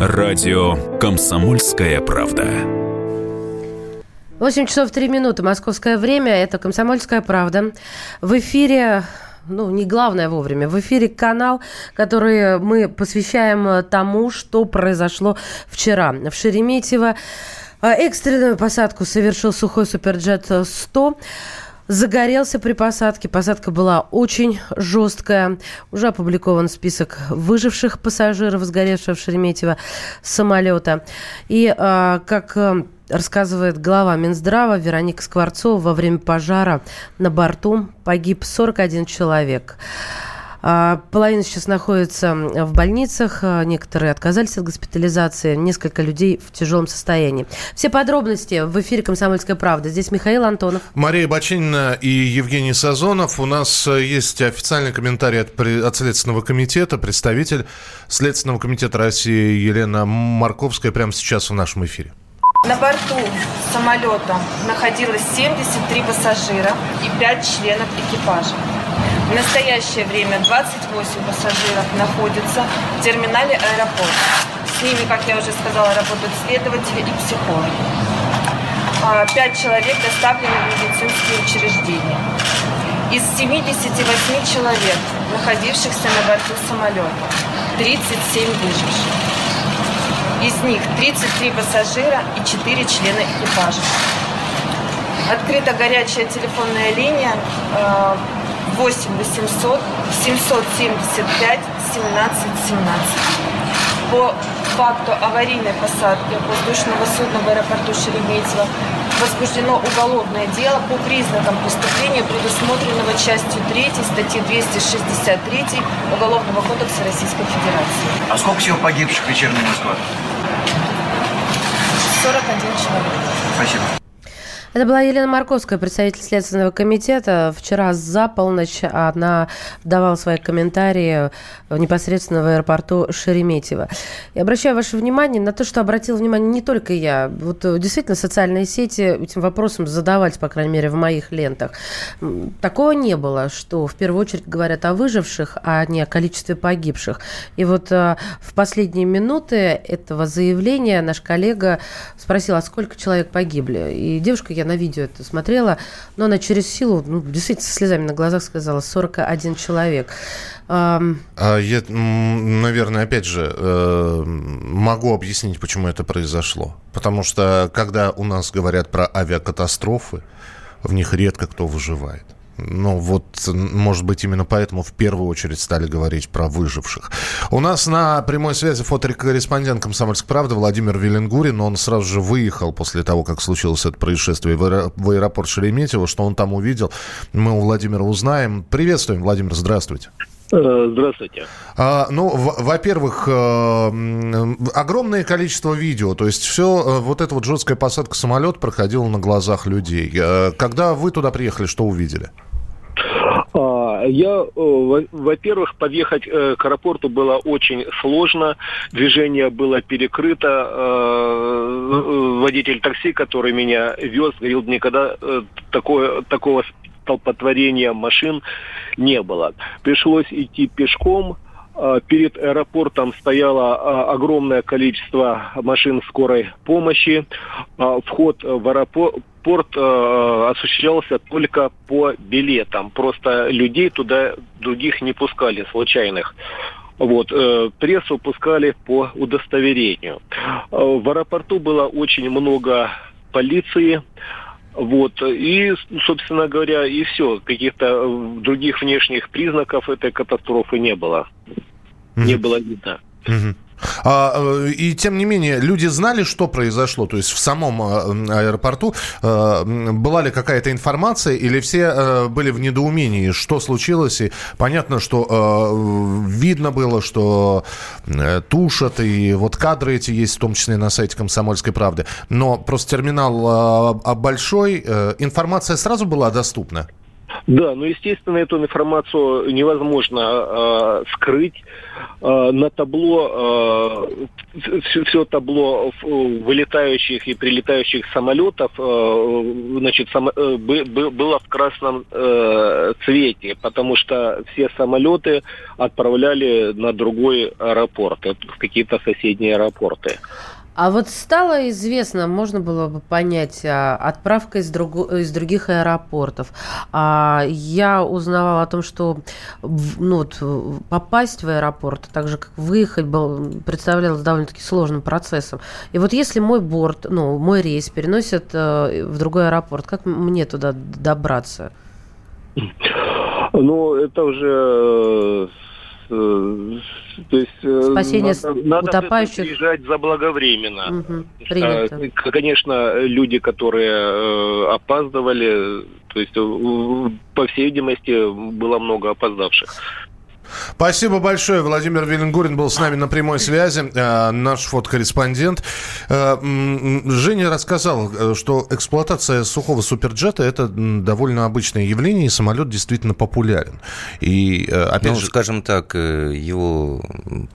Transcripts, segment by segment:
Радио «Комсомольская правда». 8 часов 3 минуты, московское время. Это «Комсомольская правда». В эфире ну, не главное вовремя. В эфире канал, который мы посвящаем тому, что произошло вчера. В Шереметьево экстренную посадку совершил сухой суперджет 100 загорелся при посадке. Посадка была очень жесткая. Уже опубликован список выживших пассажиров, сгоревшего в Шереметьево самолета. И а, как э, рассказывает глава Минздрава Вероника Скворцова, во время пожара на борту погиб 41 человек. А, половина сейчас находится в больницах, а, некоторые отказались от госпитализации, несколько людей в тяжелом состоянии. Все подробности в эфире «Комсомольская правда». Здесь Михаил Антонов. Мария Бачинина и Евгений Сазонов. У нас э, есть официальный комментарий от, от Следственного комитета, представитель Следственного комитета России Елена Марковская прямо сейчас в нашем эфире. На борту самолета находилось 73 пассажира и 5 членов экипажа. В настоящее время 28 пассажиров находятся в терминале аэропорта. С ними, как я уже сказала, работают следователи и психологи. А, пять человек доставлены в медицинские учреждения. Из 78 человек, находившихся на борту самолета, 37 выживших. Из них 33 пассажира и 4 члена экипажа. Открыта горячая телефонная линия а, 8 800 775 17 17. По факту аварийной посадки воздушного судна в аэропорту Шереметьево возбуждено уголовное дело по признакам преступления, предусмотренного частью 3 статьи 263 Уголовного кодекса Российской Федерации. А сколько всего погибших в вечерней Москве? 41 человек. Спасибо. Это была Елена Марковская, представитель Следственного комитета. Вчера за полночь она давала свои комментарии непосредственно в аэропорту Шереметьево. И обращаю ваше внимание на то, что обратил внимание не только я. Вот э, действительно социальные сети этим вопросом задавались, по крайней мере, в моих лентах. Такого не было, что в первую очередь говорят о выживших, а не о количестве погибших. И вот э, в последние минуты этого заявления наш коллега спросил, а сколько человек погибли? И девушка, я на видео это смотрела, но она через силу, ну, действительно, со слезами на глазах сказала, 41 человек. А я, наверное, опять же, э, могу объяснить, почему это произошло. Потому что, когда у нас говорят про авиакатастрофы, в них редко кто выживает. Ну, вот, может быть, именно поэтому в первую очередь стали говорить про выживших. У нас на прямой связи фотокорреспондент «Комсомольской правды» Владимир Веленгурин. Он сразу же выехал после того, как случилось это происшествие в аэропорт Шереметьево. Что он там увидел, мы у Владимира узнаем. Приветствуем, Владимир, здравствуйте. Э, здравствуйте. А, ну, во-первых, э, огромное количество видео, то есть все, э, вот эта вот жесткая посадка самолета проходила на глазах людей. Когда вы туда приехали, что увидели? А, я, во-первых, подъехать к аэропорту было очень сложно. Движение было перекрыто. Водитель такси, который меня вез, говорил, никогда такое, такого столпотворения машин не было. Пришлось идти пешком. А, перед аэропортом стояло а, огромное количество машин скорой помощи. А, вход в аэропорт осуществлялся только по билетам. Просто людей туда других не пускали, случайных. Вот, э, прессу пускали по удостоверению. В аэропорту было очень много полиции. Вот. И, собственно говоря, и все. Каких-то э, других внешних признаков этой катастрофы не было. Mm-hmm. Не было видно. Mm-hmm. А, э, и тем не менее, люди знали, что произошло? То есть в самом э, аэропорту была ли какая-то информация, или все были в недоумении, что случилось? И понятно, что видно было, что тушат, и вот кадры эти есть, в том числе на сайте «Комсомольской правды». Но просто терминал большой, информация сразу была доступна? Да, ну, естественно, эту информацию невозможно э, скрыть. Э, на табло, э, все, все табло вылетающих и прилетающих самолетов э, значит, сам, э, было в красном э, цвете, потому что все самолеты отправляли на другой аэропорт, в какие-то соседние аэропорты. А вот стало известно, можно было бы понять, а, отправка из, друг, из других аэропортов. А я узнавала о том, что ну, вот, попасть в аэропорт, так же как выехать, был, представлялось довольно-таки сложным процессом. И вот если мой борт, ну, мой рейс переносят э, в другой аэропорт, как мне туда добраться? Ну, это уже э, то есть э, Спасение надо, надо утопающих. приезжать заблаговременно. Угу, принято. Конечно, люди, которые э, опаздывали, то есть, по всей видимости, было много опоздавших. Спасибо большое. Владимир Виленгурин был с нами на прямой связи, э, наш фотокорреспондент. Э, Женя рассказал, э, что эксплуатация сухого суперджета – это довольно обычное явление, и самолет действительно популярен. И, опять ну, же... скажем так, его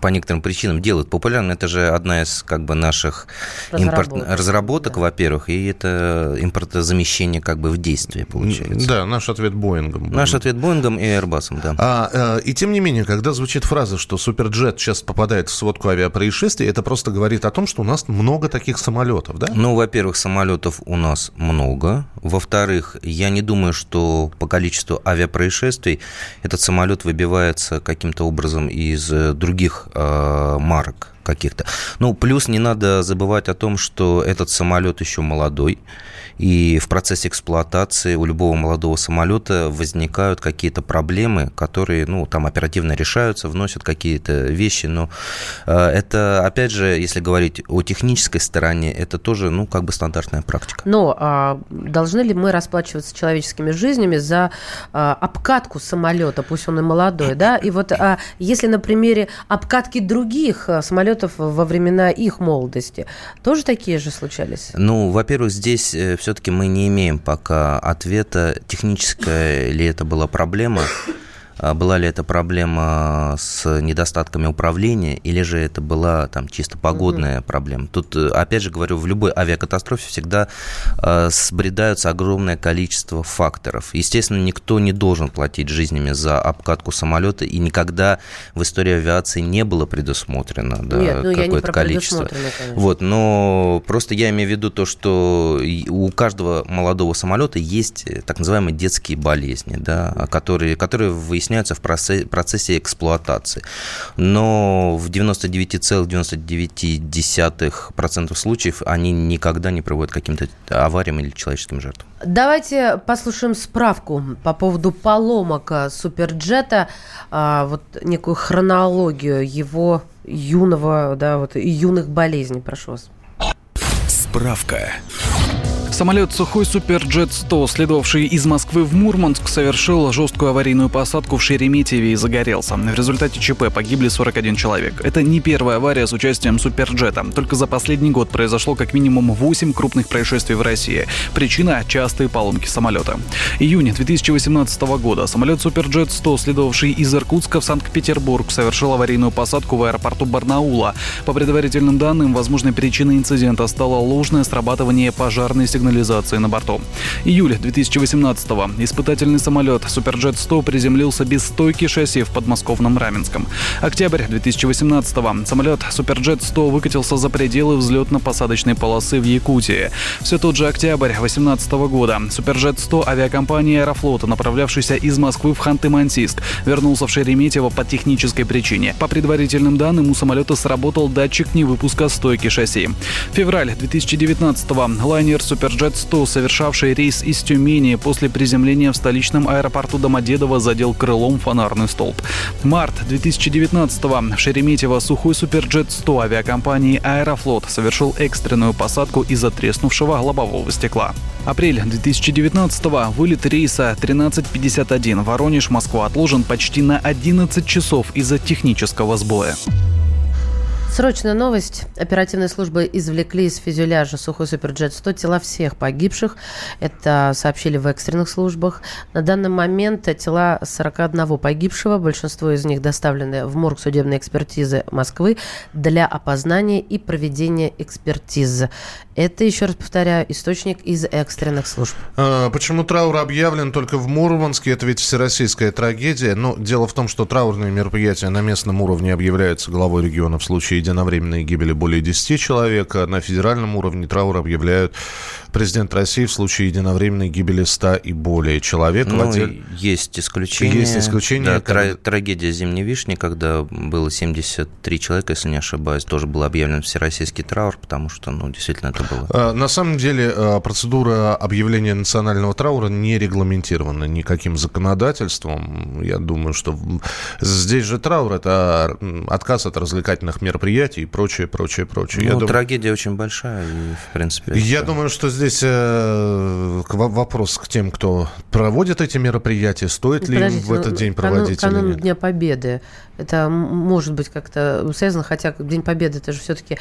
по некоторым причинам делают популярным. Это же одна из как бы наших разработок, импорт... разработок да. во-первых, и это импортозамещение как бы в действии получается. Да, наш ответ Боингом. Наш ответ Боингом и Airbus, да. А, и тем не менее, когда звучит фраза, что Суперджет сейчас попадает в сводку авиапроисшествий, это просто говорит о том, что у нас много таких самолетов, да? Ну, во-первых, самолетов у нас много. Во-вторых, я не думаю, что по количеству авиапроисшествий этот самолет выбивается каким-то образом из других э, марок каких-то. Ну, плюс не надо забывать о том, что этот самолет еще молодой. И в процессе эксплуатации у любого молодого самолета возникают какие-то проблемы, которые, ну, там оперативно решаются, вносят какие-то вещи. Но э, это, опять же, если говорить о технической стороне, это тоже, ну, как бы стандартная практика. Но а, должны ли мы расплачиваться человеческими жизнями за а, обкатку самолета, пусть он и молодой, да? И вот а, если на примере обкатки других а, самолетов во времена их молодости, тоже такие же случались? Ну, во-первых, здесь э, все-таки мы не имеем пока ответа, техническая ли это была проблема, была ли это проблема с недостатками управления, или же это была там чисто погодная угу. проблема. Тут, э, опять же говорю, в любой авиакатастрофе всегда э, сбредаются огромное количество факторов. Естественно, никто не должен платить жизнями за обкатку самолета, и никогда в истории авиации не было предусмотрено да, Нет, ну, какое-то количество. Вот, но просто я имею в виду то, что у каждого молодого самолета есть э, так называемые детские болезни, да, которые, которые выясняются выясняются в процессе эксплуатации. Но в 99,99% случаев они никогда не приводят к каким-то авариям или человеческим жертвам. Давайте послушаем справку по поводу поломок Суперджета, а, вот некую хронологию его юного, да, вот юных болезней. Прошу вас. Справка. Самолет «Сухой Суперджет-100», следовавший из Москвы в Мурманск, совершил жесткую аварийную посадку в Шереметьеве и загорелся. В результате ЧП погибли 41 человек. Это не первая авария с участием Суперджета. Только за последний год произошло как минимум 8 крупных происшествий в России. Причина – частые поломки самолета. Июнь 2018 года самолет Суперджет-100, следовавший из Иркутска в Санкт-Петербург, совершил аварийную посадку в аэропорту Барнаула. По предварительным данным, возможной причиной инцидента стало ложное срабатывание пожарной сигнала сигнализации на борту. Июль 2018-го. Испытательный самолет Суперджет-100 приземлился без стойки шасси в подмосковном Раменском. Октябрь 2018-го. Самолет Суперджет-100 выкатился за пределы взлетно-посадочной полосы в Якутии. Все тот же октябрь 2018 года. Суперджет-100 авиакомпании Аэрофлота, направлявшийся из Москвы в Ханты-Мансийск, вернулся в Шереметьево по технической причине. По предварительным данным, у самолета сработал датчик невыпуска стойки шасси. Февраль 2019-го. Лайнер Суперджет Суперджет-100, совершавший рейс из Тюмени после приземления в столичном аэропорту Домодедово, задел крылом фонарный столб. Март 2019-го. Шереметьево сухой Суперджет-100 авиакомпании «Аэрофлот» совершил экстренную посадку из-за треснувшего лобового стекла. Апрель 2019-го. Вылет рейса 1351 Воронеж-Москва отложен почти на 11 часов из-за технического сбоя. Срочная новость. Оперативные службы извлекли из фюзеляжа сухой суперджет 100 тела всех погибших. Это сообщили в экстренных службах. На данный момент тела 41 погибшего. Большинство из них доставлены в морг судебной экспертизы Москвы для опознания и проведения экспертизы. Это, еще раз повторяю, источник из экстренных служб. А, почему траур объявлен только в Мурманске? Это ведь всероссийская трагедия. Но дело в том, что траурные мероприятия на местном уровне объявляются главой региона в случае единовременной гибели более 10 человек. На федеральном уровне траур объявляют президент России в случае единовременной гибели 100 и более человек. Ну, отдель... есть исключения. Есть исключения. Да, тра- трагедия «Зимней вишни», когда было 73 человека, если не ошибаюсь, тоже был объявлен всероссийский траур, потому что, ну, действительно, это было. А, на самом деле, а, процедура объявления национального траура не регламентирована никаким законодательством. Я думаю, что здесь же траур – это отказ от развлекательных мероприятий и прочее, прочее, прочее. Ну, Я трагедия дум... очень большая, и, в принципе... Я это... думаю, что здесь э, вопрос к тем, кто проводит эти мероприятия. Стоит ли им в этот ну, день проводить канун, или нет? Дня Победы. Это может быть как-то связано, хотя День Победы это же все-таки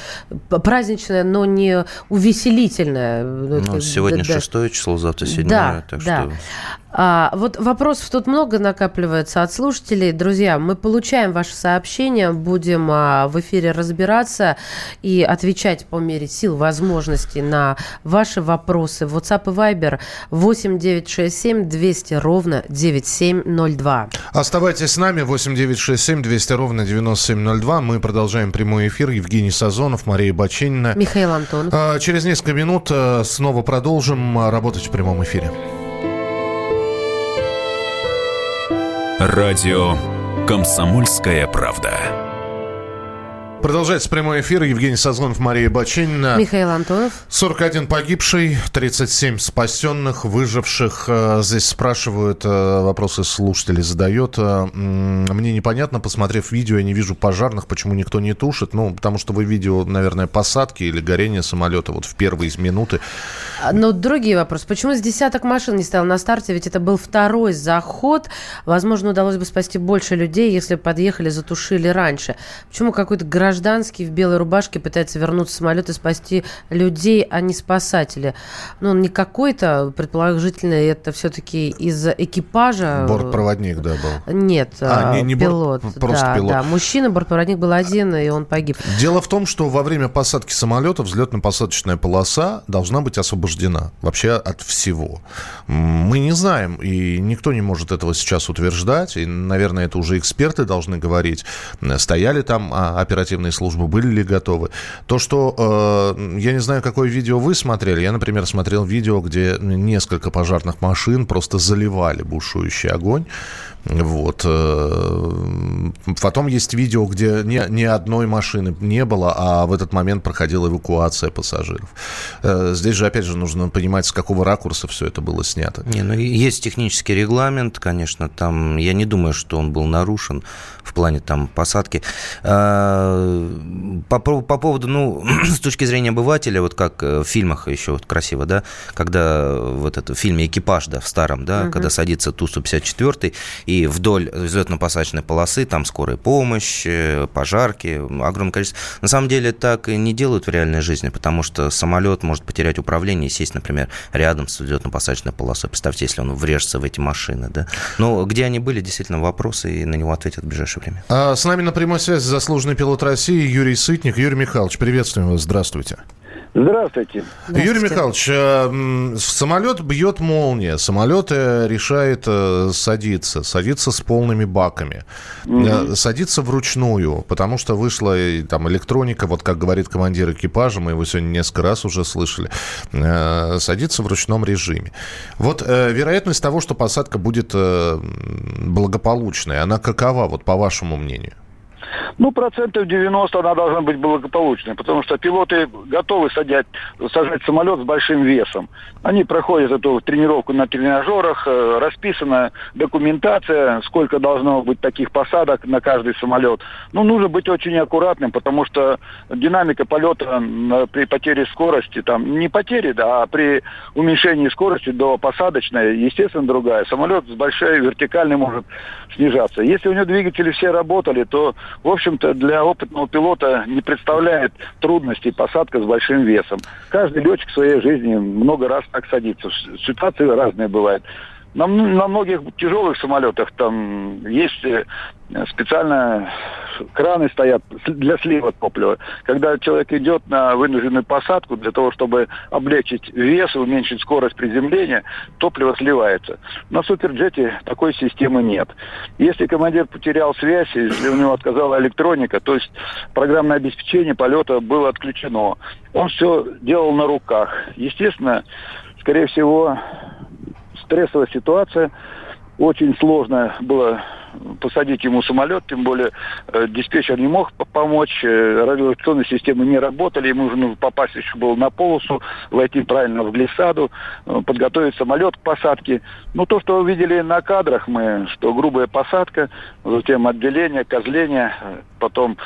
праздничное, но не увеселительное. Ну, ну сегодня да, шестое число, завтра седьмое. Да, так да. Что... А, вот вопросов тут много накапливается от слушателей. Друзья, мы получаем ваши сообщения, будем а, в эфире разбираться и отвечать по мере сил, возможностей на ваши вопросы. WhatsApp и Viber 8 967 200 ровно 9702. Оставайтесь с нами 8 967 200 ровно 9702. Мы продолжаем прямой эфир. Евгений Сазонов, Мария Бачинина. Михаил Антонов. А, через несколько минут а, снова продолжим работать в прямом эфире. Радио «Комсомольская правда». Продолжается прямой эфир. Евгений Сазонов, Мария Бачинина. Михаил Антонов. 41 погибший, 37 спасенных, выживших. Э, здесь спрашивают, э, вопросы слушатели задает. Э, мне непонятно, посмотрев видео, я не вижу пожарных, почему никто не тушит. Ну, потому что вы видео, наверное, посадки или горения самолета вот в первые минуты. А, но другие вопросы. Почему с десяток машин не стоял на старте? Ведь это был второй заход. Возможно, удалось бы спасти больше людей, если бы подъехали, затушили раньше. Почему какой-то гражданин гражданский в белой рубашке пытается вернуться в самолет и спасти людей, а не спасатели. Ну, он не какой-то, предположительно, это все-таки из экипажа. Бортпроводник, да, был? Нет, а, не, не пилот. Борт, просто да, пилот. Да, мужчина, бортпроводник был один, и он погиб. Дело в том, что во время посадки самолета взлетно-посадочная полоса должна быть освобождена вообще от всего. Мы не знаем, и никто не может этого сейчас утверждать, и, наверное, это уже эксперты должны говорить. Стояли там а, оперативные оперативные службы были ли готовы. То, что, э, я не знаю, какое видео вы смотрели, я, например, смотрел видео, где несколько пожарных машин просто заливали бушующий огонь. Вот. Э, потом есть видео, где ни, ни одной машины не было, а в этот момент проходила эвакуация пассажиров. Э, здесь же, опять же, нужно понимать, с какого ракурса все это было снято. Не, ну, есть технический регламент, конечно, там, я не думаю, что он был нарушен в плане там посадки. Э, по, по поводу, ну, с точки зрения обывателя, вот как в фильмах еще вот красиво, да, когда вот это в фильме «Экипаж», да, в старом, да, угу. когда садится Ту-154, и и вдоль взлетно-посадочной полосы там скорая помощь, э, пожарки, огромное количество. На самом деле так не делают в реальной жизни, потому что самолет может потерять управление и сесть, например, рядом с взлетно-посадочной полосой. Представьте, если он врежется в эти машины, да. Но где они были, действительно, вопросы, и на него ответят в ближайшее время. А с нами на прямой связи заслуженный пилот России Юрий Сытник. Юрий Михайлович, приветствуем вас, здравствуйте. Здравствуйте. Здравствуйте. Юрий Михайлович, э, самолет бьет молния, самолет э, решает э, садиться, садиться с полными баками, угу. садиться вручную, потому что вышла там электроника, вот как говорит командир экипажа, мы его сегодня несколько раз уже слышали, садиться в ручном режиме. Вот вероятность того, что посадка будет благополучной, она какова, вот по вашему мнению? Ну, процентов 90 она должна быть благополучной, потому что пилоты готовы садять, сажать самолет с большим весом. Они проходят эту тренировку на тренажерах, э, расписана документация, сколько должно быть таких посадок на каждый самолет. Ну, нужно быть очень аккуратным, потому что динамика полета при потере скорости, там, не потере, да, а при уменьшении скорости до посадочной, естественно, другая. Самолет с большой вертикальной может снижаться. Если у него двигатели все работали, то в общем-то, для опытного пилота не представляет трудностей посадка с большим весом. Каждый летчик в своей жизни много раз так садится. Ситуации разные бывают. На, на многих тяжелых самолетах там есть э, специально краны стоят для слива топлива. Когда человек идет на вынужденную посадку для того, чтобы облегчить вес уменьшить скорость приземления, топливо сливается. На суперджете такой системы нет. Если командир потерял связь, если у него отказала электроника, то есть программное обеспечение полета было отключено, он все делал на руках. Естественно, скорее всего, стрессовая ситуация. Очень сложно было посадить ему самолет, тем более э, диспетчер не мог помочь, э, радиолокационные системы не работали, ему нужно попасть еще было на полосу, войти правильно в глиссаду, э, подготовить самолет к посадке. Ну, то, что увидели на кадрах мы, что грубая посадка, затем отделение, козление, э, потом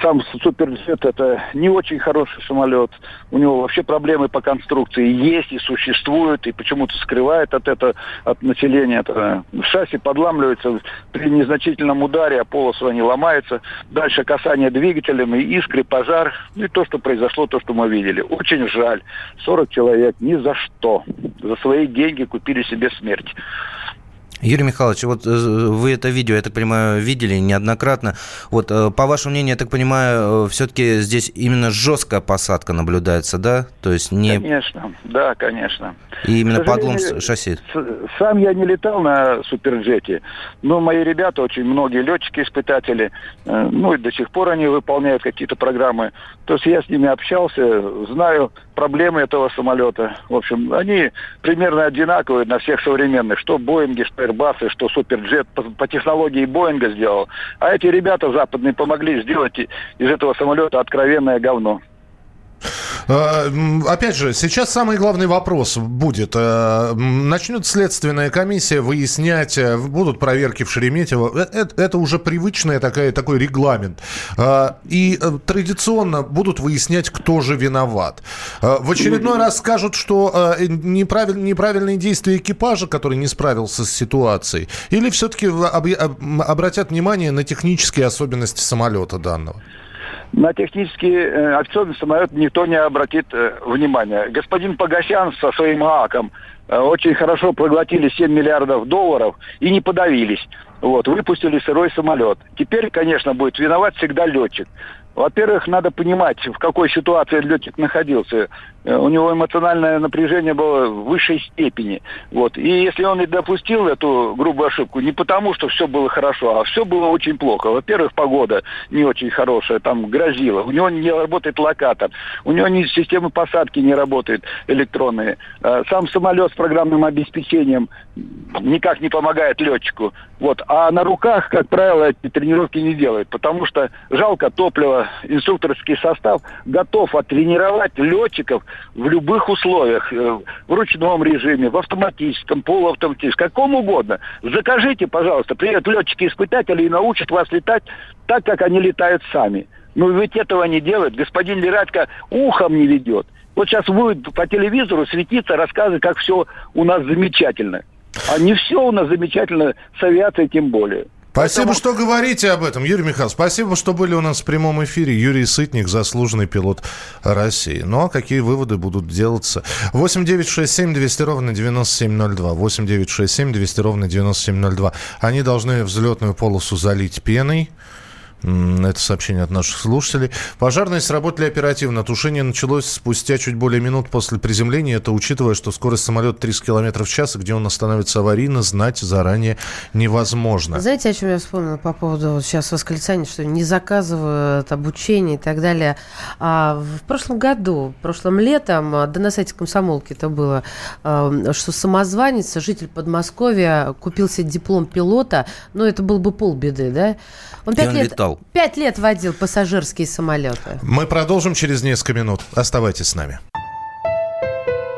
сам Суперджет это не очень хороший самолет. У него вообще проблемы по конструкции есть и существуют, и почему-то скрывает от этого от населения. Это шасси подламливается при незначительном ударе, а полосу они ломаются. Дальше касание двигателем, и искры, пожар. Ну и то, что произошло, то, что мы видели. Очень жаль. 40 человек ни за что. За свои деньги купили себе смерть. Юрий Михайлович, вот э, вы это видео, я так понимаю, видели неоднократно. Вот э, по вашему мнению, я так понимаю, э, все-таки здесь именно жесткая посадка наблюдается, да? То есть не... Конечно, да, конечно. И именно подлом шасси. Сам я не летал на суперджете, но мои ребята, очень многие летчики-испытатели, ну и до сих пор они выполняют какие-то программы. То есть я с ними общался, знаю проблемы этого самолета. В общем, они примерно одинаковые на всех современных, что Боинги, что Airbus, что Суперджет по, по технологии Боинга сделал. А эти ребята западные помогли сделать из этого самолета откровенное говно. А, опять же, сейчас самый главный вопрос будет. А, начнет следственная комиссия выяснять, э, будут проверки в Шереметьево. Это, э, это уже привычный такая, такой регламент. А, и э, традиционно будут выяснять, кто же виноват. В очередной раз скажут, что неправиль, неправильные действия экипажа, который не справился с ситуацией, или все-таки обратят внимание на технические особенности самолета данного? На технические э, акционный самолет никто не обратит э, внимания. Господин Погосян со своим ААКом э, очень хорошо проглотили 7 миллиардов долларов и не подавились. Вот, выпустили сырой самолет. Теперь, конечно, будет виноват всегда летчик. Во-первых, надо понимать, в какой ситуации летчик находился. Э, у него эмоциональное напряжение было в высшей степени. Вот. И если он и допустил эту грубую ошибку, не потому, что все было хорошо, а все было очень плохо. Во-первых, погода не очень хорошая, там грозила. У него не работает локатор. У него ни системы посадки не работают электронные. Э, сам самолет с программным обеспечением никак не помогает летчику. Вот. А на руках, как правило, эти тренировки не делают, потому что жалко топлива, инструкторский состав готов оттренировать летчиков в любых условиях, э, в ручном режиме, в автоматическом, полуавтоматическом, каком угодно. Закажите, пожалуйста, приедут летчики-испытатели и научат вас летать так, как они летают сами. Но ведь этого не делают. Господин Лирадько ухом не ведет. Вот сейчас будет по телевизору светиться, рассказывать, как все у нас замечательно. А не все у нас замечательно с авиацией тем более. Спасибо, Поэтому... что говорите об этом, Юрий Михайлович. Спасибо, что были у нас в прямом эфире. Юрий Сытник, заслуженный пилот России. Ну, а какие выводы будут делаться? 8 9 6 7 200 ровно 9702. 8 9 6 7 200 ровно 9702. Они должны взлетную полосу залить пеной. Это сообщение от наших слушателей. Пожарные сработали оперативно. Тушение началось спустя чуть более минут после приземления. Это учитывая, что скорость самолета 30 км в час, и где он остановится аварийно, знать заранее невозможно. Знаете, о чем я вспомнила по поводу вот сейчас восклицания, что не заказывают обучение и так далее. А в прошлом году, прошлым летом, да на сайте комсомолки это было, а, что самозванец, житель Подмосковья, купил себе диплом пилота, но это был бы полбеды, да? Он пять лет, летал. Пять лет водил пассажирские самолеты. Мы продолжим через несколько минут. Оставайтесь с нами.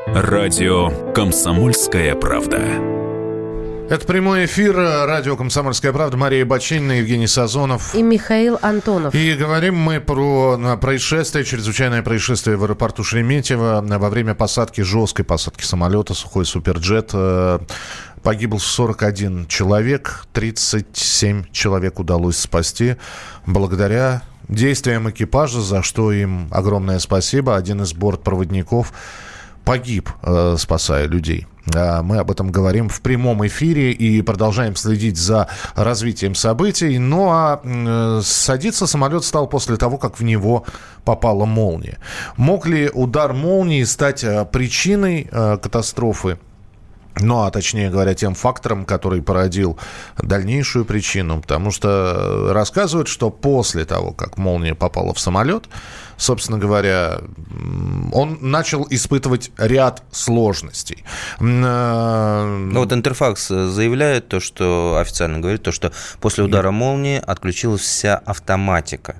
Радио «Комсомольская правда». Это прямой эфир радио «Комсомольская правда». Мария Бачинина, Евгений Сазонов. И Михаил Антонов. И говорим мы про происшествие, чрезвычайное происшествие в аэропорту Шереметьево во время посадки, жесткой посадки самолета «Сухой Суперджет». Э, Погибл 41 человек, 37 человек удалось спасти благодаря действиям экипажа, за что им огромное спасибо. Один из бортпроводников погиб, э, спасая людей. Мы об этом говорим в прямом эфире и продолжаем следить за развитием событий. Ну а э, садиться самолет стал после того, как в него попала молния. Мог ли удар молнии стать э, причиной катастрофы? Ну, а точнее говоря, тем фактором, который породил дальнейшую причину. Потому что рассказывают, что после того, как молния попала в самолет, собственно говоря, он начал испытывать ряд сложностей. Э, ну вот Интерфакс заявляет то, что официально говорит, то, что после удара молнии отключилась вся автоматика.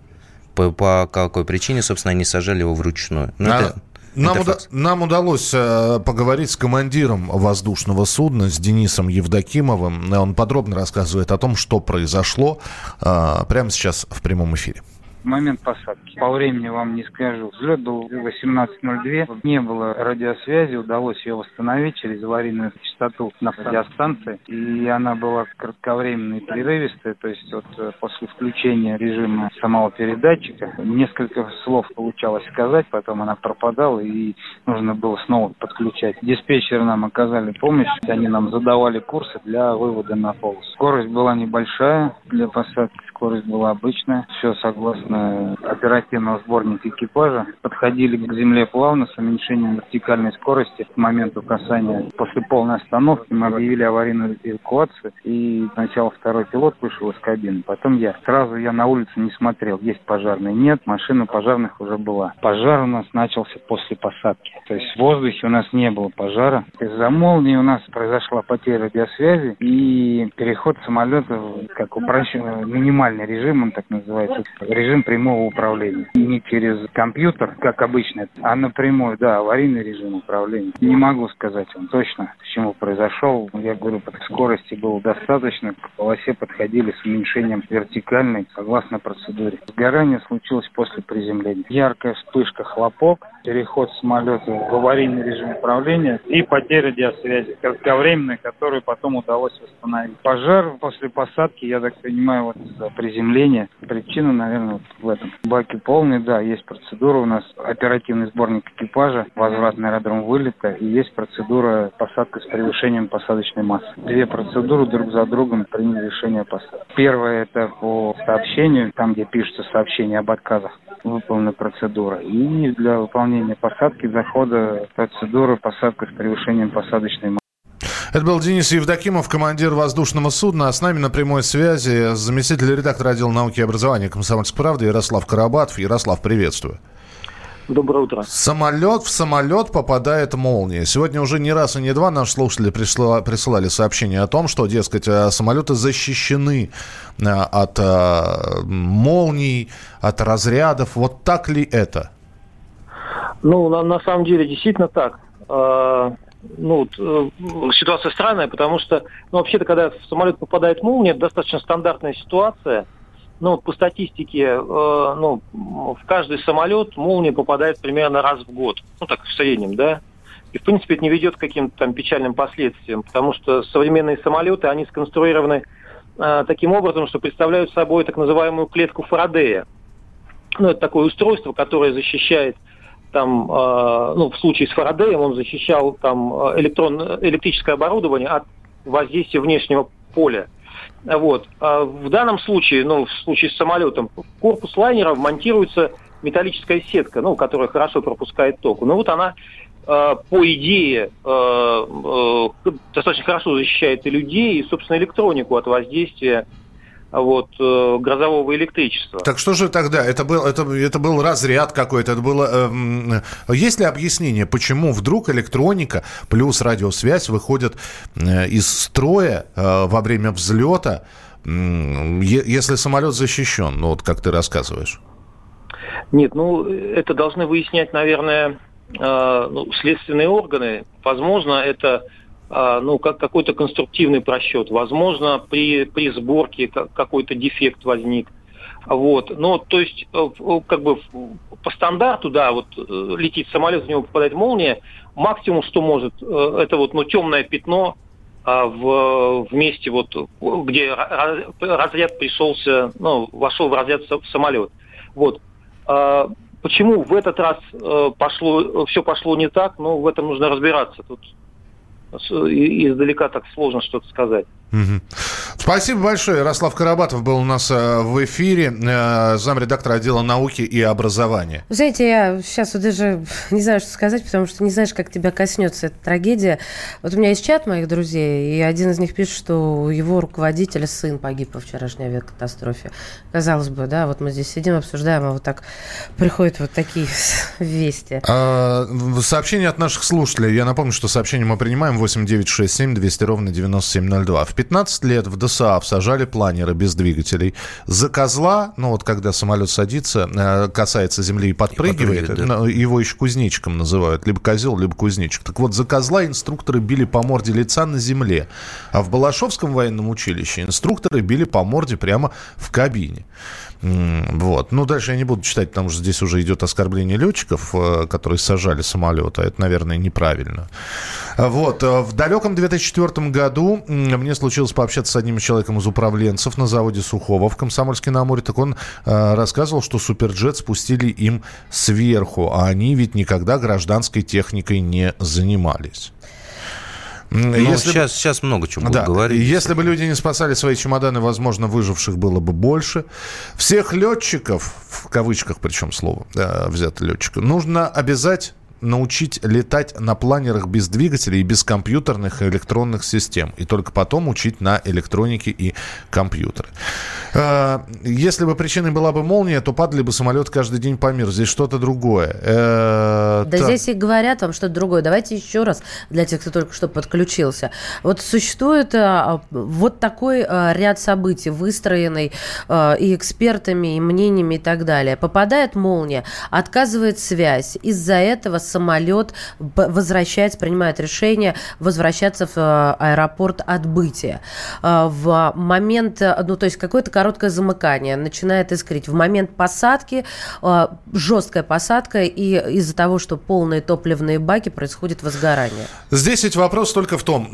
По, по какой причине, собственно, они сажали его вручную. Ну, а... это... Нам, уда- нам удалось э, поговорить с командиром воздушного судна, с Денисом Евдокимовым. Он подробно рассказывает о том, что произошло э, прямо сейчас в прямом эфире момент посадки. По времени вам не скажу. Взлет был 18.02. Не было радиосвязи. Удалось ее восстановить через аварийную частоту на радиостанции. И она была кратковременной и прерывистой. То есть вот э, после включения режима самого передатчика несколько слов получалось сказать. Потом она пропадала и нужно было снова подключать. Диспетчеры нам оказали помощь. Они нам задавали курсы для вывода на полосу. Скорость была небольшая для посадки скорость была обычная, все согласно оперативного сборника экипажа. Подходили к земле плавно с уменьшением вертикальной скорости к моменту касания. После полной остановки мы объявили аварийную эвакуацию, и сначала второй пилот вышел из кабины, потом я. Сразу я на улице не смотрел, есть пожарный, нет, машина пожарных уже была. Пожар у нас начался после посадки, то есть в воздухе у нас не было пожара. Из-за молнии у нас произошла потеря радиосвязи и переход самолета, как упрощенно, минимально нормальный режим, он так называется, режим прямого управления. Не через компьютер, как обычно, а напрямую, да, аварийный режим управления. Не могу сказать вам точно, к чему произошел. Я говорю, по скорости было достаточно, к полосе подходили с уменьшением вертикальной, согласно процедуре. Сгорание случилось после приземления. Яркая вспышка, хлопок, переход самолета в аварийный режим управления и потеря диасвязи, кратковременная, которую потом удалось восстановить. Пожар после посадки, я так понимаю, вот приземления. Причина, наверное, в этом. Баки полные, да, есть процедура у нас, оперативный сборник экипажа, возврат на аэродром вылета, и есть процедура посадка с превышением посадочной массы. Две процедуры друг за другом приняли решение посадки. Первое это по сообщению, там, где пишется сообщение об отказах выполнена процедура. И для выполнения посадки, захода процедура посадка с превышением посадочной массы. Это был Денис Евдокимов, командир воздушного судна. А с нами на прямой связи заместитель редактора отдела науки и образования «Комсомольской правды» Ярослав Карабатов. Ярослав, приветствую. Доброе утро. Самолет в самолет попадает молния. Сегодня уже не раз и не два наши слушатели присылали, присылали сообщение о том, что, дескать, э, самолеты защищены э, от э, молний, от разрядов. Вот так ли это? Ну, на, на самом деле, действительно так ну, э, ситуация странная, потому что, ну, вообще-то, когда в самолет попадает молния, это достаточно стандартная ситуация. Ну, по статистике, э, ну, в каждый самолет молния попадает примерно раз в год. Ну, так, в среднем, да. И, в принципе, это не ведет к каким-то там печальным последствиям, потому что современные самолеты, они сконструированы э, таким образом, что представляют собой так называемую клетку Фарадея. Ну, это такое устройство, которое защищает там, э, ну, в случае с Фарадеем он защищал там электрон, электрическое оборудование от воздействия внешнего поля. Вот. А в данном случае, ну, в случае с самолетом, в корпус лайнера монтируется металлическая сетка, ну, которая хорошо пропускает ток. Ну, вот она, э, по идее, э, э, достаточно хорошо защищает и людей, и, собственно, электронику от воздействия вот, э, грозового электричества. Так что же тогда? Это был, это, это был разряд какой-то? Это было, э, есть ли объяснение, почему вдруг электроника плюс радиосвязь выходят э, из строя э, во время взлета, э, если самолет защищен, ну вот как ты рассказываешь? Нет, ну это должны выяснять, наверное, э, ну, следственные органы. Возможно, это ну, как какой-то конструктивный просчет. Возможно, при, при сборке какой-то дефект возник. Вот. Но, то есть, э, как бы по стандарту, да, вот э, летит самолет, в него попадает молния, максимум, что может, э, это вот, ну, темное пятно, а, в, в месте, вот, где разряд пришелся, ну, вошел в разряд самолет. Вот. А, почему в этот раз э, пошло, все пошло не так, ну, в этом нужно разбираться. Тут издалека так сложно что-то сказать. Угу. Спасибо большое. Ярослав Карабатов был у нас э, в эфире, э, замредактора отдела науки и образования. Вы знаете, я сейчас вот даже не знаю, что сказать, потому что не знаешь, как тебя коснется эта трагедия. Вот у меня есть чат моих друзей, и один из них пишет, что у его руководителя сын погиб во вчерашней авиакатастрофе. Казалось бы, да, вот мы здесь сидим, обсуждаем, а вот так приходят вот такие вести. А, сообщение от наших слушателей. Я напомню, что сообщение мы принимаем 8967 200 ровно 9702. В 15 лет в ДСА сажали планеры без двигателей. За козла, ну вот когда самолет садится, э, касается земли и подпрыгивает, и подпрыгивает да. его еще кузнечиком называют. Либо козел, либо кузнечик. Так вот, за козла инструкторы били по морде лица на земле. А в Балашовском военном училище инструкторы били по морде прямо в кабине. Вот. Ну, дальше я не буду читать, потому что здесь уже идет оскорбление летчиков, э, которые сажали самолет, а это, наверное, неправильно. Вот. Э, в далеком 2004 году мне случилось пообщаться с одним человеком из управленцев на заводе Сухого в Комсомольске-на-Амуре. Так он э, рассказывал, что Суперджет спустили им сверху, а они ведь никогда гражданской техникой не занимались. Ну, если сейчас, сейчас много чего да, говорить. Если бы люди не спасали свои чемоданы, возможно, выживших было бы больше. Всех летчиков, в кавычках причем слово, да, взято летчика, нужно обязать научить летать на планерах без двигателей и без компьютерных и электронных систем. И только потом учить на электронике и компьютеры. А, если бы причиной была бы молния, то падали бы самолет каждый день по миру. Здесь что-то другое. Э, да так. здесь и говорят вам что-то другое. Давайте еще раз для тех, кто только что подключился. Вот существует а, вот такой ряд событий, выстроенный и экспертами, и мнениями и так далее. Попадает молния, отказывает связь. Из-за этого самолет возвращается, принимает решение возвращаться в э, аэропорт отбытия. Э, в момент, э, ну, то есть какое-то короткое замыкание начинает искрить. В момент посадки жесткая посадка, и из-за того, что полные топливные баки, происходит возгорание. Здесь ведь вопрос только в том,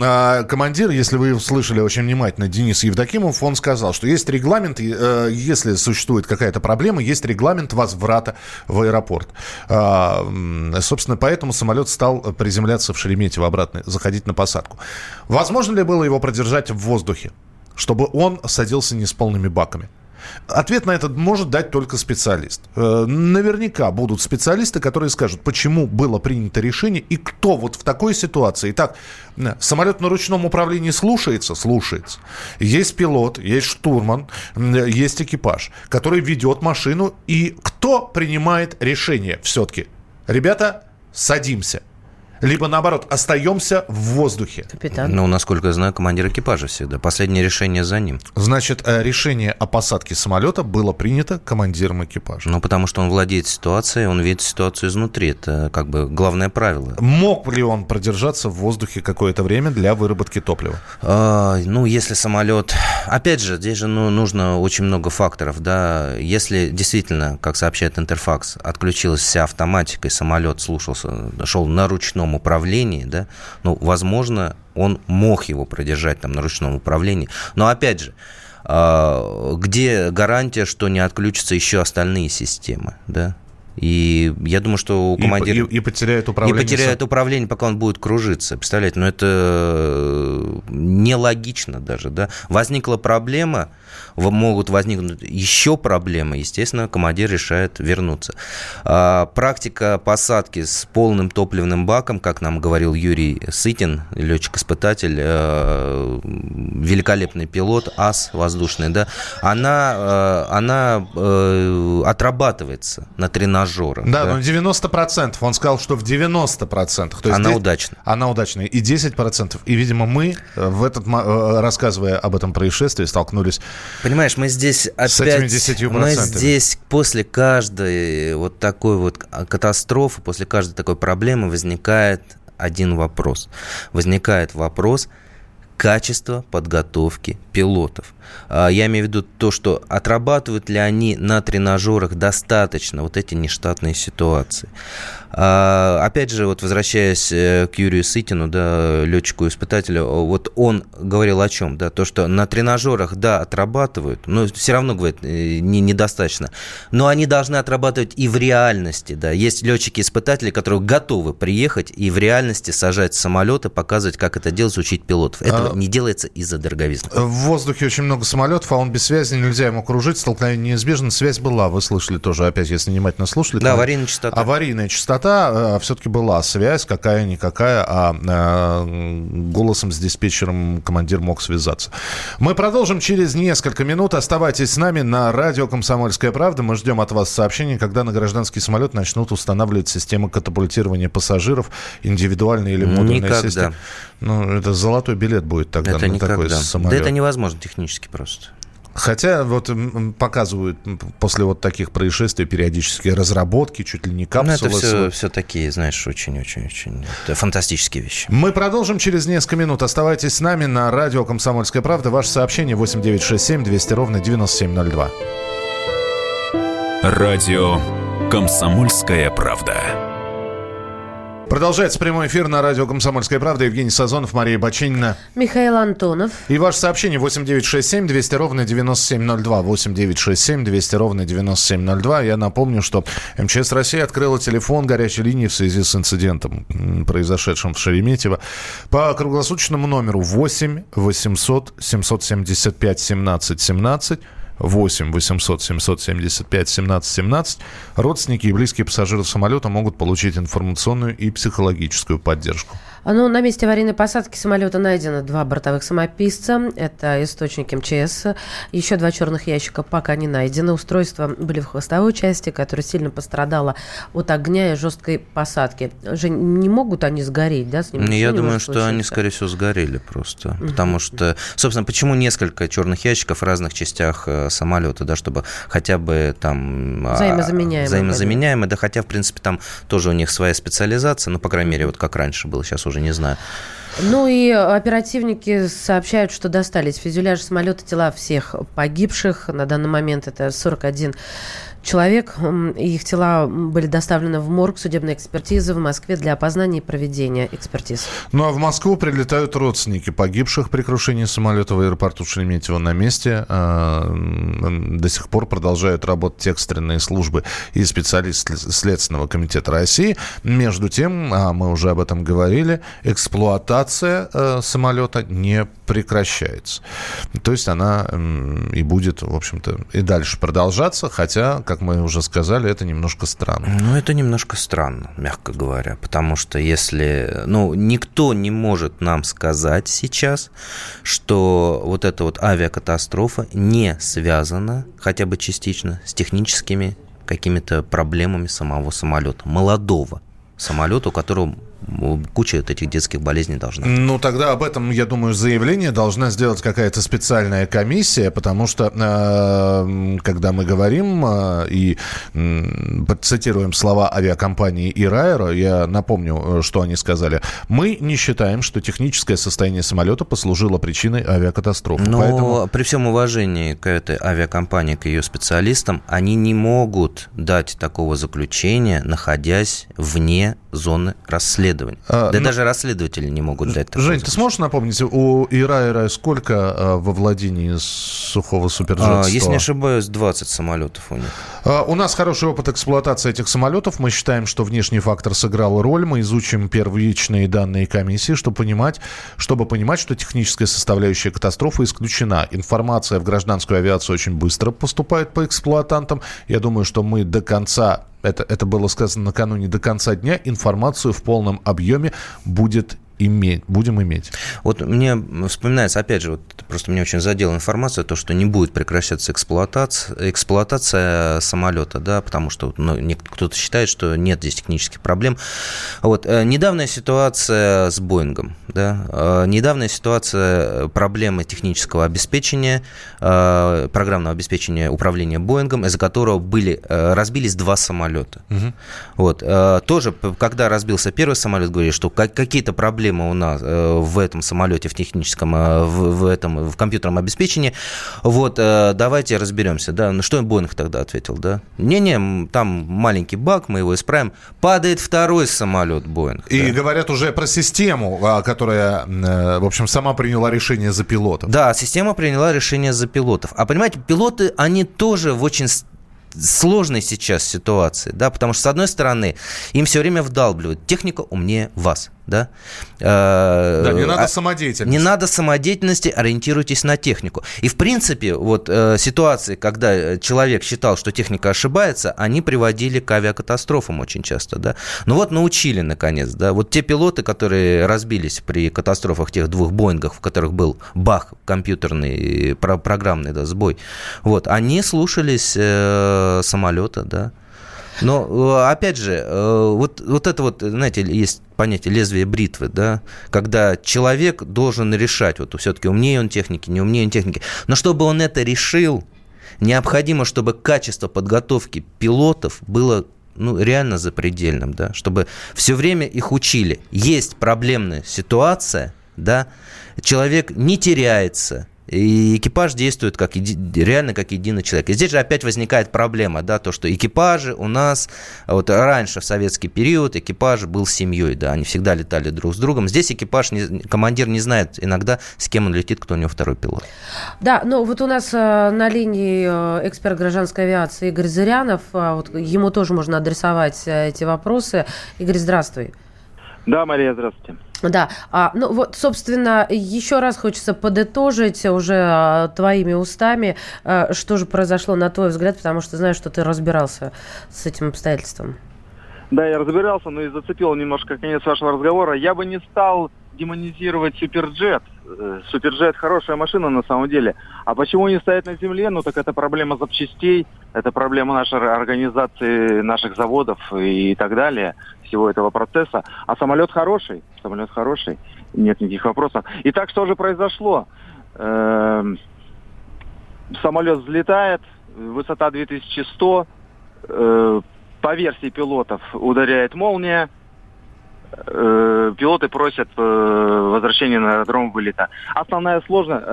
командир, если вы слышали очень внимательно, Денис Евдокимов, он сказал, что есть регламент, если существует какая-то проблема, есть регламент возврата в аэропорт. Собственно, Собственно, поэтому самолет стал приземляться в Шереметьево обратно, заходить на посадку. Возможно ли было его продержать в воздухе, чтобы он садился не с полными баками? Ответ на этот может дать только специалист. Э, наверняка будут специалисты, которые скажут, почему было принято решение и кто вот в такой ситуации. Итак, самолет на ручном управлении слушается? Слушается. Есть пилот, есть штурман, есть экипаж, который ведет машину. И кто принимает решение все-таки? Ребята, садимся. Либо наоборот, остаемся в воздухе. Капитан. Ну, насколько я знаю, командир экипажа всегда. Последнее решение за ним. Значит, э, решение о посадке самолета было принято командиром экипажа. Ну, потому что он владеет ситуацией, он видит ситуацию изнутри. Это как бы главное правило. Мог ли он продержаться в воздухе какое-то время для выработки топлива? А, ну, если самолет... Опять же, здесь же ну, нужно очень много факторов. Да? Если действительно, как сообщает Интерфакс, отключилась вся автоматика, и самолет слушался, шел на ручном ручном управлении, да, ну, возможно, он мог его продержать там на ручном управлении. Но опять же, а, где гарантия, что не отключатся еще остальные системы, да? И я думаю, что у командира... И, и, и потеряет управление. И потеряет управление, пока он будет кружиться. Представляете, ну это э, нелогично даже, да. Возникла проблема, могут возникнуть еще проблемы, естественно, командир решает вернуться. А, практика посадки с полным топливным баком, как нам говорил Юрий Сытин, летчик-испытатель, э, великолепный пилот, ас воздушный, да, она, э, она э, отрабатывается на тренажерах. Да, да, но 90%. Он сказал, что в 90%. То есть она здесь, удачна. Она удачная. И 10%. И, видимо, мы, в этот, рассказывая об этом происшествии, столкнулись Понимаешь, мы здесь опять... Мы здесь после каждой вот такой вот катастрофы, после каждой такой проблемы возникает один вопрос. Возникает вопрос качества подготовки пилотов. А, я имею в виду то, что отрабатывают ли они на тренажерах достаточно вот эти нештатные ситуации. А, опять же, вот возвращаясь э, к Юрию Сытину, да, летчику-испытателю, вот он говорил о чем, да, то, что на тренажерах, да, отрабатывают, но все равно, говорит, э, не, недостаточно, но они должны отрабатывать и в реальности, да, есть летчики-испытатели, которые готовы приехать и в реальности сажать самолеты, показывать, как это делать, учить пилотов. Этого а... не делается из-за дороговизны. В воздухе очень много самолетов, а он без связи, нельзя ему кружить, столкновение неизбежно, связь была, вы слышали тоже, опять, если внимательно слушали. Да, аварийная частота. Аварийная частота, э, все-таки была связь, какая-никакая, а э, голосом с диспетчером командир мог связаться. Мы продолжим через несколько минут. Оставайтесь с нами на радио «Комсомольская правда». Мы ждем от вас сообщений, когда на гражданский самолет начнут устанавливать системы катапультирования пассажиров, индивидуальные или модульные Никогда. системы. Ну, это золотой билет будет тогда это на никогда. такой самолет. Да это невозможно технически просто. Хотя вот показывают после вот таких происшествий периодически разработки, чуть ли не капсулы. Ну, это все, все такие, знаешь, очень-очень-очень фантастические вещи. Мы продолжим через несколько минут. Оставайтесь с нами на радио «Комсомольская правда». Ваше сообщение 8967 200 ровно 9702. Радио «Комсомольская правда». Продолжается прямой эфир на радио «Комсомольская правда». Евгений Сазонов, Мария Бачинина. Михаил Антонов. И ваше сообщение 8967 200 ровно 9702. 8967 200 ровно 9702. Я напомню, что МЧС России открыла телефон горячей линии в связи с инцидентом, произошедшим в Шереметьево. По круглосуточному номеру 8 800 775 17 17 8 800 775 17 17 родственники и близкие пассажиров самолета могут получить информационную и психологическую поддержку. Ну, на месте аварийной посадки самолета найдено два бортовых самописца. Это источник МЧС. Еще два черных ящика пока не найдены. Устройства были в хвостовой части, которая сильно пострадала от огня и жесткой посадки. Же не могут они сгореть, да? С ними Я думаю, что они, скорее всего, сгорели просто. Угу. Потому что, собственно, почему несколько черных ящиков в разных частях э, самолета, да, чтобы хотя бы там... А, взаимозаменяемые. Взаимозаменяемые, да, хотя, в принципе, там тоже у них своя специализация, ну, по крайней мере, вот как раньше было, сейчас уже уже не знаю. Ну и оперативники сообщают, что достались фюзеляж самолета тела всех погибших. На данный момент это 41 человек. Их тела были доставлены в морг судебной экспертизы в Москве для опознания и проведения экспертиз. Ну а в Москву прилетают родственники погибших при крушении самолета в аэропорту Шереметьево на месте. А, до сих пор продолжают работать экстренные службы и специалисты Следственного комитета России. Между тем, а мы уже об этом говорили, эксплуатация э, самолета не прекращается. То есть она и будет, в общем-то, и дальше продолжаться, хотя, как мы уже сказали, это немножко странно. Ну, это немножко странно, мягко говоря, потому что если, ну, никто не может нам сказать сейчас, что вот эта вот авиакатастрофа не связана, хотя бы частично, с техническими какими-то проблемами самого самолета, молодого самолета, у которого куча вот этих детских болезней должна быть. Ну, тогда об этом, я думаю, заявление должна сделать какая-то специальная комиссия, потому что, э, когда мы говорим э, и э, цитируем слова авиакомпании Ираэро, я напомню, э, что они сказали. Мы не считаем, что техническое состояние самолета послужило причиной авиакатастрофы. Но Поэтому... при всем уважении к этой авиакомпании, к ее специалистам, они не могут дать такого заключения, находясь вне зоны расследования. А, да. Ну, даже расследователи не могут дать такое. Жень, ты сможешь напомнить, у Ира сколько а, во владении сухого суперджета? А, если не ошибаюсь, 20 самолетов у них. А, у нас хороший опыт эксплуатации этих самолетов. Мы считаем, что внешний фактор сыграл роль. Мы изучим первичные данные комиссии, чтобы понимать, чтобы понимать, что техническая составляющая катастрофы исключена. Информация в гражданскую авиацию очень быстро поступает по эксплуатантам. Я думаю, что мы до конца это, это было сказано накануне до конца дня, информацию в полном объеме будет иметь, будем иметь. Вот мне вспоминается, опять же, вот просто мне очень задела информация, то, что не будет прекращаться эксплуатация, эксплуатация самолета, да, потому что ну, кто-то считает, что нет здесь технических проблем. Вот, э, недавняя ситуация с Боингом, да, э, недавняя ситуация проблемы технического обеспечения, э, программного обеспечения управления Боингом, из-за которого были, разбились два самолета. Угу. Вот, тоже, когда разбился первый самолет, говорили, что какие-то проблемы проблема у нас э, в этом самолете, в техническом, э, в, в этом, в компьютерном обеспечении. Вот, э, давайте разберемся, да. Ну, что Боинг тогда ответил, да? Не-не, там маленький баг, мы его исправим. Падает второй самолет Боинг. И да. говорят уже про систему, а, которая, в общем, сама приняла решение за пилотов. Да, система приняла решение за пилотов. А понимаете, пилоты, они тоже в очень сложной сейчас ситуации, да, потому что, с одной стороны, им все время вдалбливают, техника умнее вас, да. Э, да, не надо а, самодеятельности. Не надо самодеятельности, ориентируйтесь на технику. И, в принципе, вот э, ситуации, когда человек считал, что техника ошибается, они приводили к авиакатастрофам очень часто, да. Ну вот научили, наконец, да. Вот те пилоты, которые разбились при катастрофах тех двух Боингах, в которых был бах компьютерный, программный, да, сбой, вот, они слушались э, самолета, да. Но, э, опять же, э, вот, вот это вот, знаете, есть понятие лезвия бритвы, да, когда человек должен решать, вот все-таки умнее он техники, не умнее он техники. Но чтобы он это решил, необходимо, чтобы качество подготовки пилотов было ну, реально запредельным, да, чтобы все время их учили. Есть проблемная ситуация, да, человек не теряется, и экипаж действует как еди, реально как единый человек. И здесь же опять возникает проблема, да, то, что экипажи у нас, вот раньше в советский период экипаж был семьей, да, они всегда летали друг с другом. Здесь экипаж, не, командир не знает иногда, с кем он летит, кто у него второй пилот. Да, ну вот у нас э, на линии э, эксперт гражданской авиации Игорь Зырянов, э, вот ему тоже можно адресовать эти вопросы. Игорь, здравствуй. Да, Мария, здравствуйте. Да, а, ну вот, собственно, еще раз хочется подытожить уже а, твоими устами, а, что же произошло на твой взгляд, потому что знаю, что ты разбирался с этим обстоятельством. Да, я разбирался, но и зацепил немножко конец вашего разговора. Я бы не стал демонизировать Суперджет. Э, Суперджет хорошая машина на самом деле. А почему не стоять на земле? Ну так это проблема запчастей, это проблема нашей организации наших заводов и так далее, всего этого процесса. А самолет хороший, самолет хороший, нет никаких вопросов. И так что же произошло? Эм, самолет взлетает, высота 2100, э, по версии пилотов ударяет молния, э, пилоты просят э, возвращения на аэродром вылета. Основная сложность,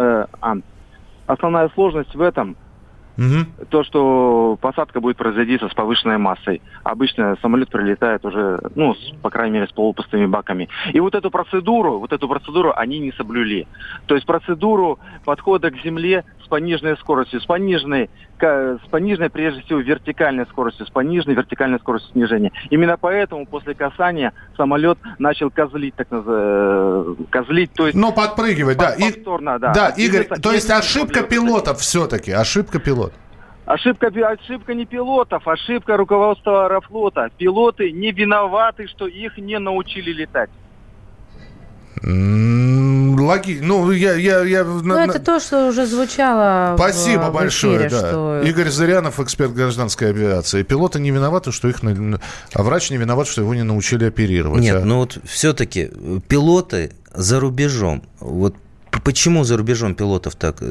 основная сложность в этом Угу. То, что посадка будет производиться с повышенной массой. Обычно самолет прилетает уже, ну, с, по крайней мере, с полупустыми баками. И вот эту процедуру, вот эту процедуру они не соблюли. То есть процедуру подхода к земле с пониженной скоростью, с пониженной, с пониженной, прежде всего, вертикальной скоростью, с пониженной вертикальной скоростью снижения. Именно поэтому после касания самолет начал козлить, так называемый, э, козлить, то есть... Но подпрыгивать, да. Повторно, да. Да, Игорь, то есть ошибка пилотов все-таки, ошибка пилотов. Ошибка, ошибка не пилотов, ошибка руководства Аэрофлота. Пилоты не виноваты, что их не научили летать. Логи... Ну, я, я, я... Ну, это то, что уже звучало Спасибо в, большое, эфире, да. Что... Игорь Зырянов, эксперт гражданской авиации. Пилоты не виноваты, что их... А врач не виноват, что его не научили оперировать. Нет, а? ну вот все-таки пилоты за рубежом, вот Почему за рубежом пилотов так, э,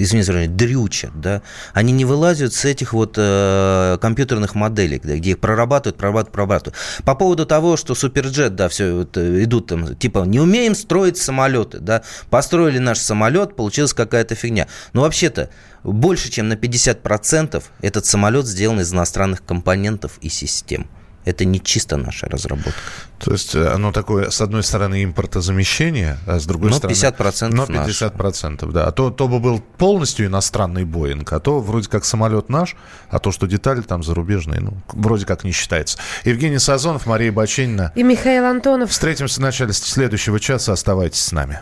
извините, дрючат, да? Они не вылазят с этих вот э, компьютерных моделей, да, где их прорабатывают, прорабатывают, прорабатывают. По поводу того, что Суперджет, да, все вот, э, идут там, типа, не умеем строить самолеты, да, построили наш самолет, получилась какая-то фигня. Но вообще-то больше, чем на 50% этот самолет сделан из иностранных компонентов и систем. Это не чисто наша разработка. То есть э, оно такое, с одной стороны, импортозамещение, а с другой но стороны... 50% Но 50%, наше. да. А то, то бы был полностью иностранный Боинг, а то вроде как самолет наш, а то, что детали там зарубежные, ну, вроде как не считается. Евгений Сазонов, Мария Баченина. И Михаил Антонов. Встретимся в начале следующего часа. Оставайтесь с нами.